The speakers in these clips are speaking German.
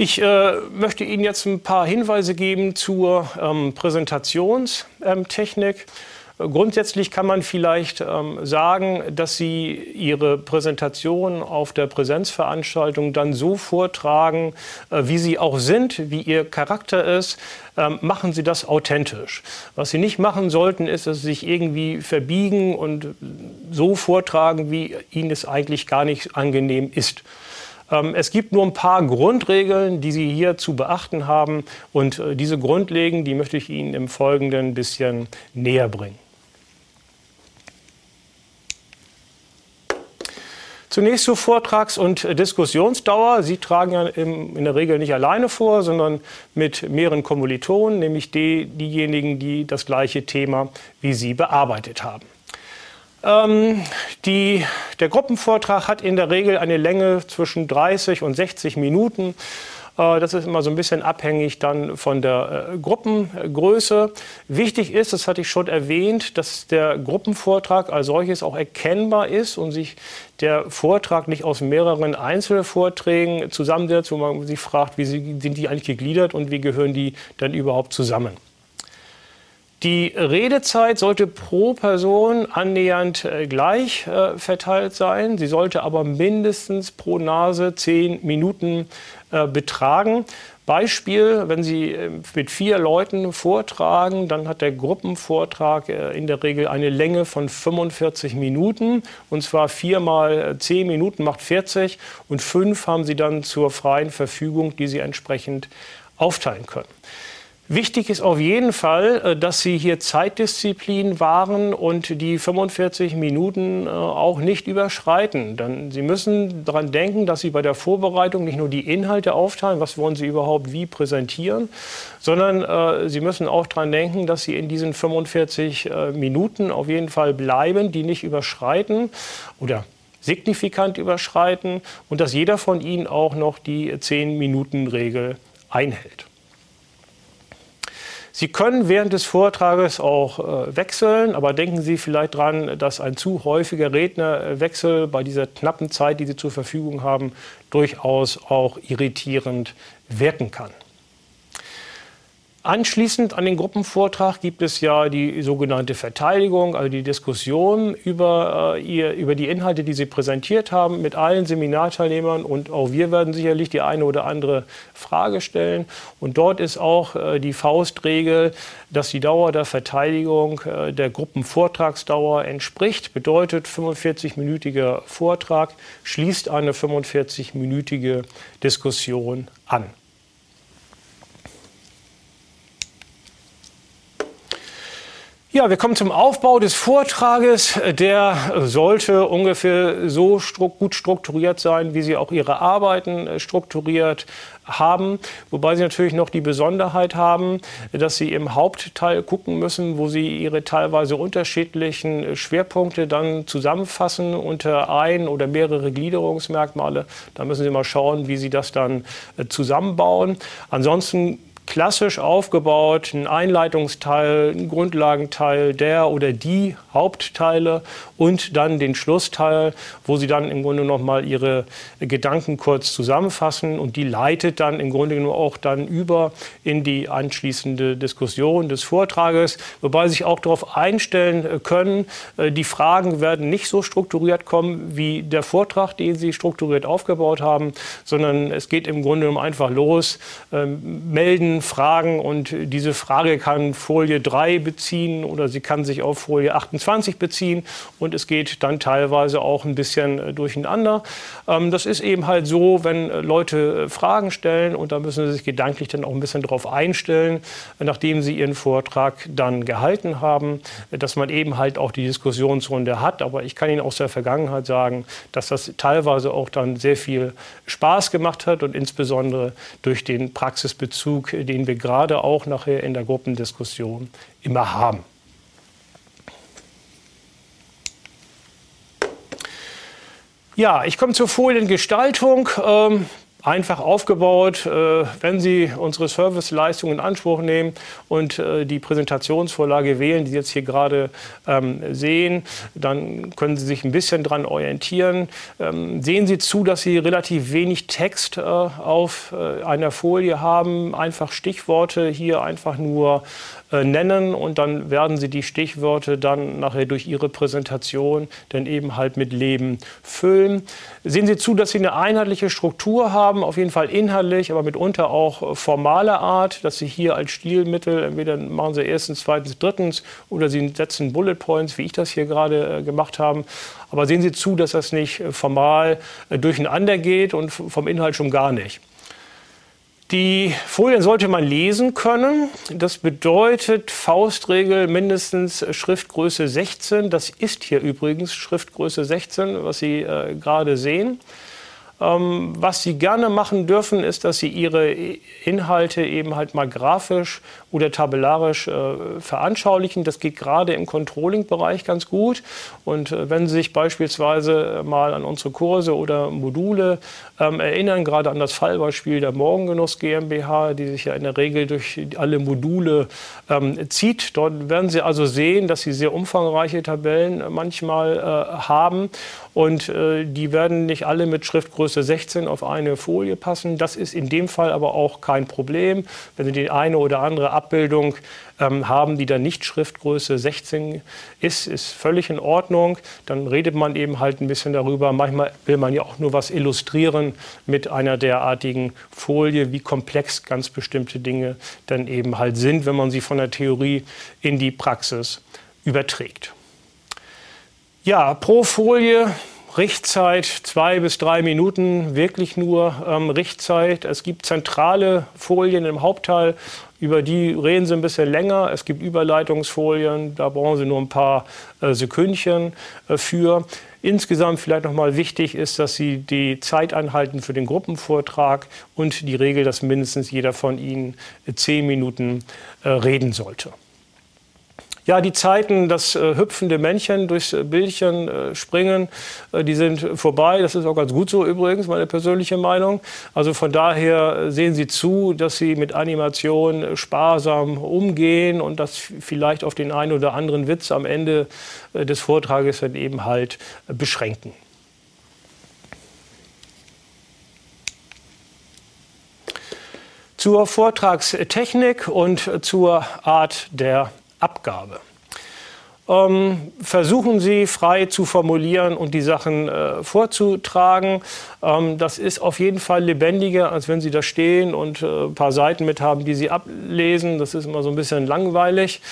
Ich äh, möchte Ihnen jetzt ein paar Hinweise geben zur ähm, Präsentationstechnik. Grundsätzlich kann man vielleicht ähm, sagen, dass Sie Ihre Präsentation auf der Präsenzveranstaltung dann so vortragen, äh, wie Sie auch sind, wie Ihr Charakter ist. Ähm, machen Sie das authentisch. Was Sie nicht machen sollten, ist, dass Sie sich irgendwie verbiegen und so vortragen, wie Ihnen es eigentlich gar nicht angenehm ist. Ähm, es gibt nur ein paar Grundregeln, die Sie hier zu beachten haben. Und äh, diese Grundregeln, die möchte ich Ihnen im Folgenden ein bisschen näher bringen. Zunächst zur Vortrags- und Diskussionsdauer. Sie tragen ja in der Regel nicht alleine vor, sondern mit mehreren Kommilitonen, nämlich die, diejenigen, die das gleiche Thema wie Sie bearbeitet haben. Ähm, die, der Gruppenvortrag hat in der Regel eine Länge zwischen 30 und 60 Minuten. Äh, das ist immer so ein bisschen abhängig dann von der äh, Gruppengröße. Wichtig ist, das hatte ich schon erwähnt, dass der Gruppenvortrag als solches auch erkennbar ist und sich der Vortrag nicht aus mehreren Einzelvorträgen zusammensetzt, wo man sich fragt, wie sind die eigentlich gegliedert und wie gehören die dann überhaupt zusammen. Die Redezeit sollte pro Person annähernd äh, gleich äh, verteilt sein. Sie sollte aber mindestens pro Nase zehn Minuten äh, betragen. Beispiel, wenn Sie mit vier Leuten vortragen, dann hat der Gruppenvortrag in der Regel eine Länge von 45 Minuten. Und zwar vier mal zehn Minuten macht 40 und fünf haben Sie dann zur freien Verfügung, die Sie entsprechend aufteilen können. Wichtig ist auf jeden Fall, äh, dass Sie hier Zeitdisziplin wahren und die 45 Minuten äh, auch nicht überschreiten. Denn Sie müssen daran denken, dass Sie bei der Vorbereitung nicht nur die Inhalte aufteilen, was wollen Sie überhaupt wie präsentieren, sondern äh, Sie müssen auch daran denken, dass Sie in diesen 45 Minuten auf jeden Fall bleiben, die nicht überschreiten oder signifikant überschreiten und dass jeder von Ihnen auch noch die 10-Minuten-Regel einhält. Sie können während des Vortrages auch äh, wechseln, aber denken Sie vielleicht daran, dass ein zu häufiger Rednerwechsel bei dieser knappen Zeit, die Sie zur Verfügung haben, durchaus auch irritierend wirken kann. Anschließend an den Gruppenvortrag gibt es ja die sogenannte Verteidigung, also die Diskussion über, äh, ihr, über die Inhalte, die Sie präsentiert haben, mit allen Seminarteilnehmern. Und auch wir werden sicherlich die eine oder andere Frage stellen. Und dort ist auch äh, die Faustregel, dass die Dauer der Verteidigung äh, der Gruppenvortragsdauer entspricht. Bedeutet, 45-minütiger Vortrag schließt eine 45-minütige Diskussion an. Ja, wir kommen zum Aufbau des Vortrages. Der sollte ungefähr so gut strukturiert sein, wie Sie auch Ihre Arbeiten äh, strukturiert haben. Wobei Sie natürlich noch die Besonderheit haben, dass Sie im Hauptteil gucken müssen, wo Sie Ihre teilweise unterschiedlichen Schwerpunkte dann zusammenfassen unter ein oder mehrere Gliederungsmerkmale. Da müssen Sie mal schauen, wie Sie das dann äh, zusammenbauen. Ansonsten klassisch aufgebaut, ein Einleitungsteil, ein Grundlagenteil, der oder die Hauptteile und dann den Schlussteil, wo Sie dann im Grunde noch mal Ihre Gedanken kurz zusammenfassen und die leitet dann im Grunde genommen auch dann über in die anschließende Diskussion des Vortrages, wobei Sie sich auch darauf einstellen können, äh, die Fragen werden nicht so strukturiert kommen wie der Vortrag, den Sie strukturiert aufgebaut haben, sondern es geht im Grunde genommen einfach los, ähm, Fragen und diese Frage kann Folie 3 beziehen oder sie kann sich auf Folie 28 beziehen und es geht dann teilweise auch ein bisschen äh, durcheinander. Ähm, das ist eben halt so, wenn äh, Leute äh, Fragen stellen und da müssen sie sich gedanklich dann auch ein bisschen darauf einstellen, nachdem sie ihren Vortrag dann gehalten haben, dass man eben halt auch die Diskussionsrunde hat. Aber ich kann Ihnen aus der Vergangenheit sagen, dass das teilweise auch dann sehr viel Spaß gemacht hat und insbesondere durch den Praxisbezug, den wir gerade auch nachher in der Gruppendiskussion immer haben. Ja, ich komme zur Foliengestaltung. Ähm, einfach aufgebaut. Äh, wenn Sie unsere Serviceleistung in Anspruch nehmen und äh, die Präsentationsvorlage wählen, die Sie jetzt hier gerade ähm, sehen, dann können Sie sich ein bisschen daran orientieren. Ähm, sehen Sie zu, dass Sie relativ wenig Text äh, auf einer Folie haben. Einfach Stichworte hier einfach nur nennen und dann werden Sie die Stichworte dann nachher durch Ihre Präsentation dann eben halt mit Leben füllen. Sehen Sie zu, dass Sie eine einheitliche Struktur haben haben, auf jeden Fall inhaltlich, aber mitunter auch formaler Art, dass Sie hier als Stilmittel, entweder machen Sie erstens, zweitens, drittens oder Sie setzen Bullet Points, wie ich das hier gerade äh, gemacht habe. Aber sehen Sie zu, dass das nicht äh, formal äh, durcheinander geht und vom Inhalt schon gar nicht. Die Folien sollte man lesen können. Das bedeutet Faustregel mindestens Schriftgröße 16. Das ist hier übrigens Schriftgröße 16, was Sie äh, gerade sehen. Ähm, was Sie gerne machen dürfen, ist, dass Sie Ihre Inhalte eben halt mal grafisch oder tabellarisch äh, veranschaulichen. Das geht gerade im Controlling-Bereich ganz gut. Und äh, wenn Sie sich beispielsweise mal an unsere Kurse oder Module ähm, erinnern, gerade an das Fallbeispiel der Morgengenuss GmbH, die sich ja in der Regel durch alle Module ähm, zieht. Dort werden Sie also sehen, dass Sie sehr umfangreiche Tabellen manchmal äh, haben. Und äh, die werden nicht alle mit Schriftgröße 16 auf eine Folie passen. Das ist in dem Fall aber auch kein Problem. Wenn Sie die eine oder andere Abbildung ähm, haben, die dann nicht Schriftgröße 16 ist, ist völlig in Ordnung. Dann redet man eben halt ein bisschen darüber. Manchmal will man ja auch nur was illustrieren mit einer derartigen Folie, wie komplex ganz bestimmte Dinge dann eben halt sind, wenn man sie von der Theorie in die Praxis überträgt. Ja, pro Folie Richtzeit zwei bis drei Minuten, wirklich nur ähm, Richtzeit. Es gibt zentrale Folien im Hauptteil, über die reden Sie ein bisschen länger. Es gibt Überleitungsfolien, da brauchen Sie nur ein paar äh, Sekündchen äh, für. Insgesamt vielleicht nochmal wichtig ist, dass Sie die Zeit anhalten für den Gruppenvortrag und die Regel, dass mindestens jeder von Ihnen äh, zehn Minuten äh, reden sollte. Ja, die Zeiten, das äh, hüpfende Männchen durchs äh, Bildchen äh, springen, äh, die sind vorbei. Das ist auch ganz gut so übrigens, meine persönliche Meinung. Also von daher äh, sehen Sie zu, dass Sie mit Animation äh, sparsam umgehen und das vielleicht auf den einen oder anderen Witz am Ende des Vortrages dann eben halt beschränken. Zur Vortragstechnik und zur Art der Abgabe. Ähm, versuchen Sie frei zu formulieren und die Sachen äh, vorzutragen. Ähm, das ist auf jeden Fall lebendiger, als wenn Sie da stehen und äh, ein paar Seiten mit haben, die Sie ablesen. Das ist immer so ein bisschen langweilig.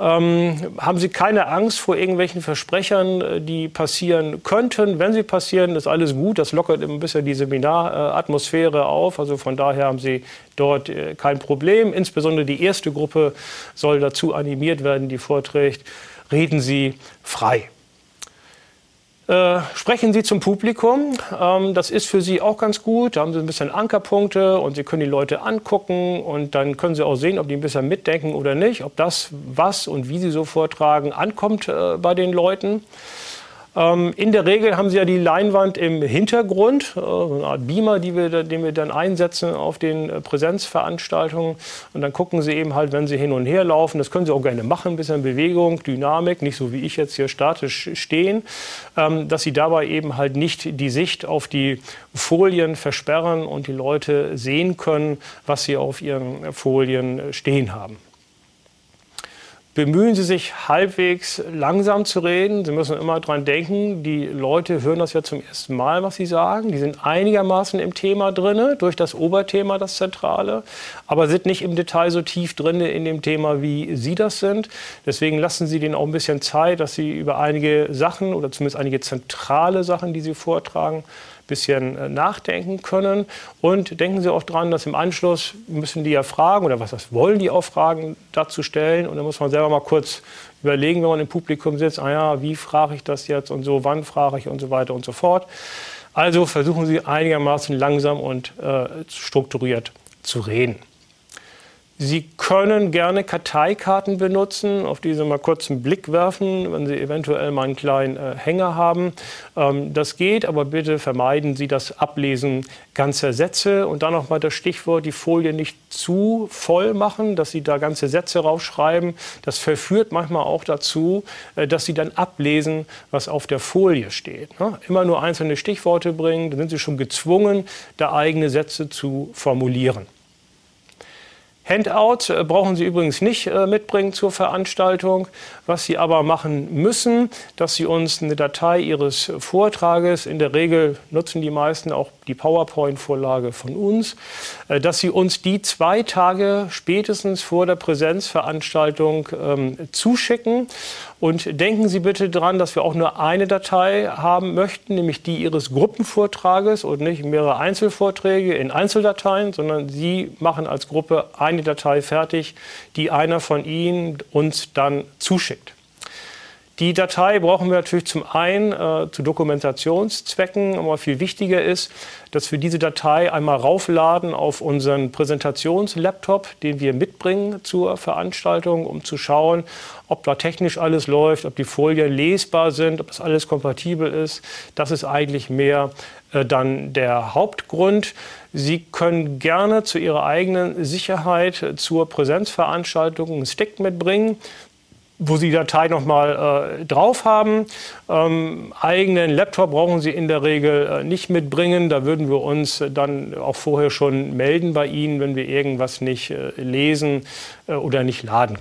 Ähm, haben Sie keine Angst vor irgendwelchen Versprechern, äh, die passieren könnten. Wenn sie passieren, ist alles gut. Das lockert ein bisschen die Seminaratmosphäre auf. Also von daher haben Sie dort äh, kein Problem. Insbesondere die erste Gruppe soll dazu animiert werden, die vorträgt reden Sie frei. Äh, sprechen Sie zum Publikum. Ähm, das ist für Sie auch ganz gut. Da haben Sie ein bisschen Ankerpunkte und Sie können die Leute angucken und dann können Sie auch sehen, ob die ein bisschen mitdenken oder nicht, ob das, was und wie Sie so vortragen, ankommt äh, bei den Leuten. Ähm, in der Regel haben Sie ja die Leinwand im Hintergrund, äh, eine Art Beamer, wir, den wir dann einsetzen auf den äh, Präsenzveranstaltungen. Und dann gucken Sie eben halt, wenn Sie hin und her laufen, das können Sie auch gerne machen, ein bisschen Bewegung, Dynamik, nicht so wie ich jetzt hier statisch stehen, ähm, dass Sie dabei eben halt nicht die Sicht auf die Folien versperren und die Leute sehen können, was Sie auf Ihren Folien stehen haben bemühen Sie sich halbwegs langsam zu reden. Sie müssen immer daran denken, die Leute hören das ja zum ersten Mal, was Sie sagen. Die sind einigermaßen im Thema drin, durch das Oberthema, das Zentrale, aber sind nicht im Detail so tief drin in dem Thema, wie Sie das sind. Deswegen lassen Sie denen auch ein bisschen Zeit, dass Sie über einige Sachen oder zumindest einige zentrale Sachen, die Sie vortragen, bisschen äh, nachdenken können. Und denken Sie auch dran, dass im Anschluss müssen die ja fragen oder was das wollen die auch Fragen dazu stellen. Und dann muss man selber mal kurz überlegen, wenn man im Publikum sitzt, ah ja, wie frage ich das jetzt und so, wann frage ich und so weiter und so fort. Also versuchen Sie einigermaßen langsam und äh, strukturiert zu reden. Sie können gerne Karteikarten benutzen, auf die Sie mal kurz einen Blick werfen, wenn Sie eventuell mal einen kleinen äh, Hänger haben. Ähm, das geht, aber bitte vermeiden Sie das Ablesen ganzer Sätze. Und dann noch mal das Stichwort, die Folie nicht zu voll machen, dass Sie da ganze Sätze raufschreiben. Das verführt manchmal auch dazu, äh, dass Sie dann ablesen, was auf der Folie steht. Ne? Immer nur einzelne Stichworte bringen, dann sind Sie schon gezwungen, da eigene Sätze zu formulieren. Handout äh, brauchen Sie übrigens nicht äh, mitbringen zur Veranstaltung. Was Sie aber machen müssen, dass Sie uns eine Datei Ihres Vortrages, in der Regel nutzen die meisten auch die PowerPoint-Vorlage von uns, äh, dass Sie uns die zwei Tage spätestens vor der Präsenzveranstaltung ähm, zuschicken. Und denken Sie bitte daran, dass wir auch nur eine Datei haben möchten, nämlich die Ihres Gruppenvortrages und nicht mehrere Einzelvorträge in Einzeldateien, sondern Sie machen als Gruppe eine Datei fertig, die einer von Ihnen uns dann zuschickt. Die Datei brauchen wir natürlich zum einen äh, zu Dokumentationszwecken, aber viel wichtiger ist, dass wir diese Datei einmal raufladen auf unseren Präsentationslaptop, den wir mitbringen zur Veranstaltung, um zu schauen, ob da technisch alles läuft, ob die Folien lesbar sind, ob das alles kompatibel ist. Das ist eigentlich mehr äh, dann der Hauptgrund. Sie können gerne zu Ihrer eigenen Sicherheit zur Präsenzveranstaltung einen Stick mitbringen wo Sie die Datei nochmal äh, drauf haben. Ähm, eigenen Laptop brauchen Sie in der Regel äh, nicht mitbringen. Da würden wir uns dann auch vorher schon melden bei Ihnen, wenn wir irgendwas nicht äh, lesen äh, oder nicht laden